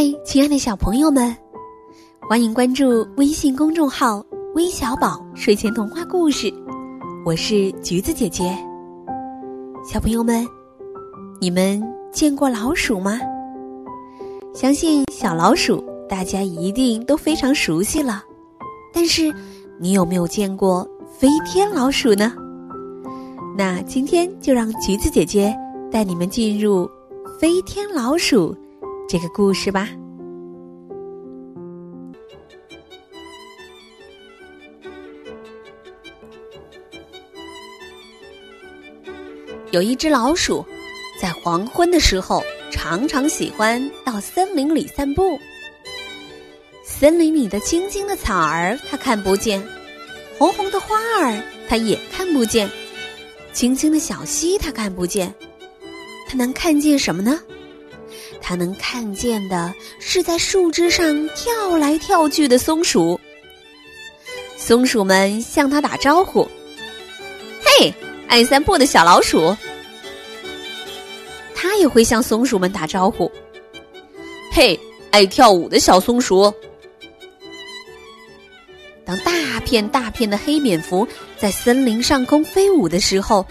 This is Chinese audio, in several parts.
嗨，亲爱的小朋友们，欢迎关注微信公众号“微小宝睡前童话故事”，我是橘子姐姐。小朋友们，你们见过老鼠吗？相信小老鼠大家一定都非常熟悉了，但是你有没有见过飞天老鼠呢？那今天就让橘子姐姐带你们进入飞天老鼠。这个故事吧。有一只老鼠，在黄昏的时候，常常喜欢到森林里散步。森林里的青青的草儿，它看不见；红红的花儿，它也看不见；清清的小溪，它看不见。它能看见什么呢？他能看见的是在树枝上跳来跳去的松鼠。松鼠们向他打招呼：“嘿，爱散步的小老鼠。”他也会向松鼠们打招呼：“嘿，爱跳舞的小松鼠。”当大片大片的黑蝙蝠在森林上空飞舞的时候，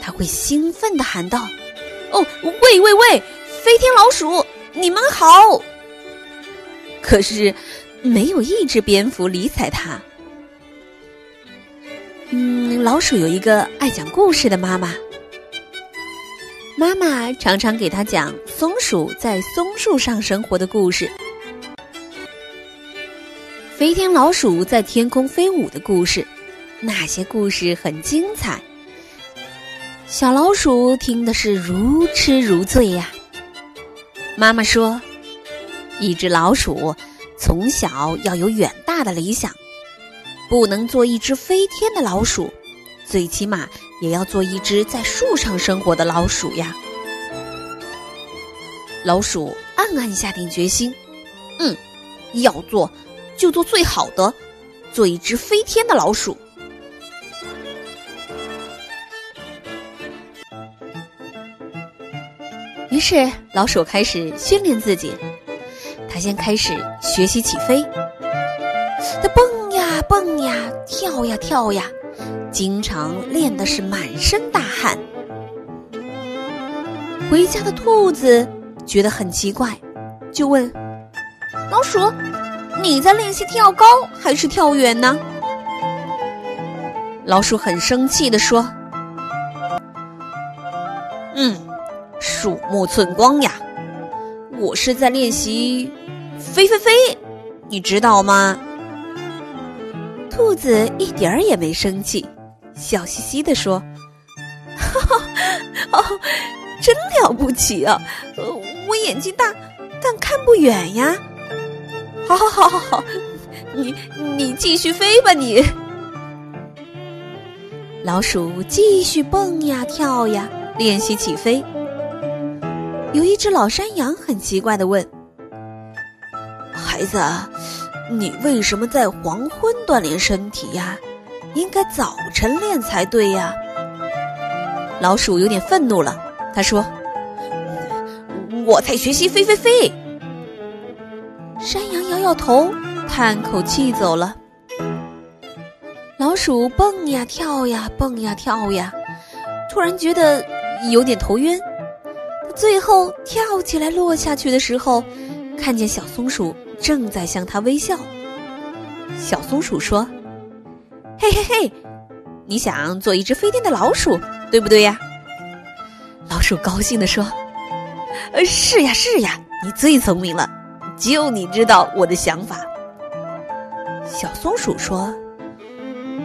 他会兴奋地喊道：“哦，喂喂喂！”飞天老鼠，你们好。可是，没有一只蝙蝠理睬他。嗯，老鼠有一个爱讲故事的妈妈，妈妈常常给他讲松鼠在松树上生活的故事，飞天老鼠在天空飞舞的故事。那些故事很精彩，小老鼠听的是如痴如醉呀。妈妈说：“一只老鼠从小要有远大的理想，不能做一只飞天的老鼠，最起码也要做一只在树上生活的老鼠呀。”老鼠暗暗下定决心：“嗯，要做就做最好的，做一只飞天的老鼠。”于是，老鼠开始训练自己。它先开始学习起飞，它蹦呀蹦呀，跳呀跳呀，经常练的是满身大汗。回家的兔子觉得很奇怪，就问老鼠：“你在练习跳高还是跳远呢？”老鼠很生气的说：“目寸光呀！我是在练习飞飞飞，你知道吗？兔子一点儿也没生气，笑嘻嘻的说：“哈哈，哦，真了不起啊！我眼睛大，但看不远呀。好好好好好，你你继续飞吧，你。”老鼠继续蹦呀跳呀，练习起飞。有一只老山羊很奇怪的问：“孩子，你为什么在黄昏锻炼身体呀？应该早晨练才对呀。”老鼠有点愤怒了，他说：“我在学习飞飞飞。”山羊摇摇头，叹口气走了。老鼠蹦呀跳呀，蹦呀跳呀，突然觉得有点头晕。最后跳起来落下去的时候，看见小松鼠正在向他微笑。小松鼠说：“嘿嘿嘿，你想做一只飞天的老鼠，对不对呀？”老鼠高兴地说：“呃，是呀是呀，你最聪明了，就你知道我的想法。”小松鼠说：“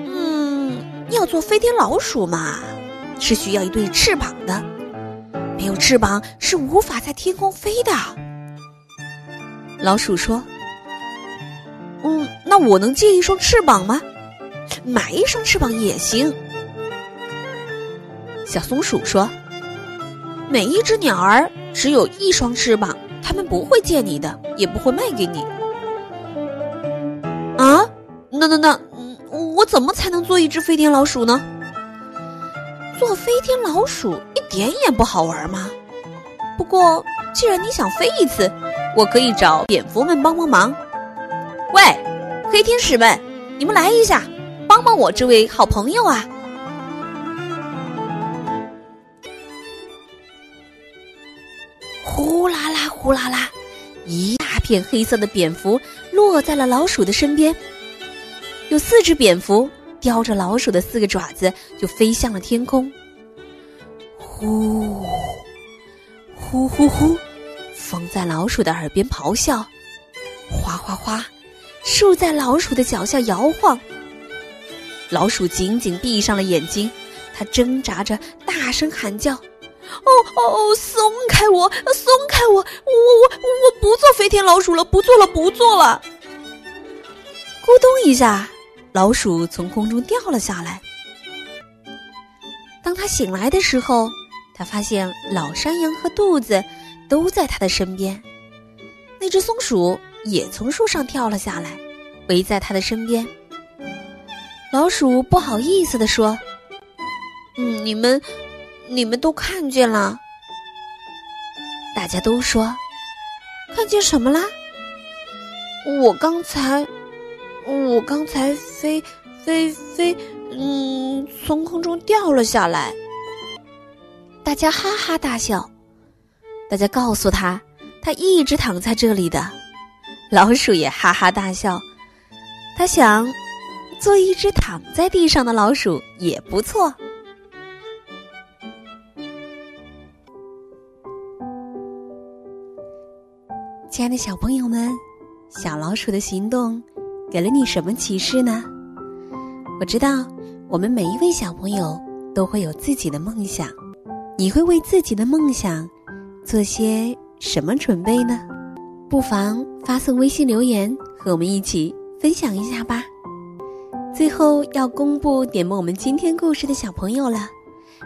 嗯，要做飞天老鼠嘛，是需要一对翅膀的。”没有翅膀是无法在天空飞的。老鼠说：“嗯，那我能借一双翅膀吗？买一双翅膀也行。”小松鼠说：“每一只鸟儿只有一双翅膀，它们不会借你的，也不会卖给你。”啊，那那那，我怎么才能做一只飞天老鼠呢？做飞天老鼠。点也不好玩吗？不过既然你想飞一次，我可以找蝙蝠们帮帮忙。喂，黑天使们，你们来一下，帮帮我这位好朋友啊！呼啦啦，呼啦啦，一大片黑色的蝙蝠落在了老鼠的身边。有四只蝙蝠叼着老鼠的四个爪子，就飞向了天空。呼，呼呼呼，风在老鼠的耳边咆哮，哗哗哗，树在老鼠的脚下摇晃。老鼠紧紧闭上了眼睛，它挣扎着，大声喊叫。哦哦哦，松开我，松开我！我我我我不做飞天老鼠了，不做了，不做了！咕咚一下，老鼠从空中掉了下来。当他醒来的时候，他发现老山羊和肚子都在他的身边。那只松鼠也从树上跳了下来，围在他的身边。老鼠不好意思地说：“嗯，你们。”你们都看见了，大家都说看见什么啦？我刚才，我刚才飞飞飞，嗯，从空中掉了下来。大家哈哈大笑。大家告诉他，他一直躺在这里的。老鼠也哈哈大笑。他想，做一只躺在地上的老鼠也不错。亲爱的小朋友们，小老鼠的行动给了你什么启示呢？我知道，我们每一位小朋友都会有自己的梦想，你会为自己的梦想做些什么准备呢？不妨发送微信留言和我们一起分享一下吧。最后要公布点播我们今天故事的小朋友了，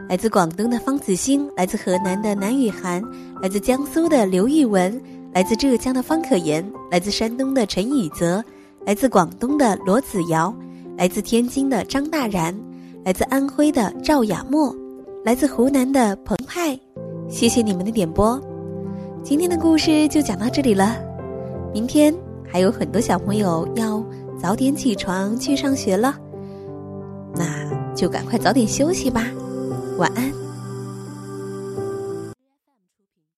来自广东的方子欣，来自河南的南雨涵，来自江苏的刘玉文。来自浙江的方可言，来自山东的陈以泽，来自广东的罗子瑶，来自天津的张大然，来自安徽的赵雅墨，来自湖南的澎湃，谢谢你们的点播。今天的故事就讲到这里了，明天还有很多小朋友要早点起床去上学了，那就赶快早点休息吧，晚安。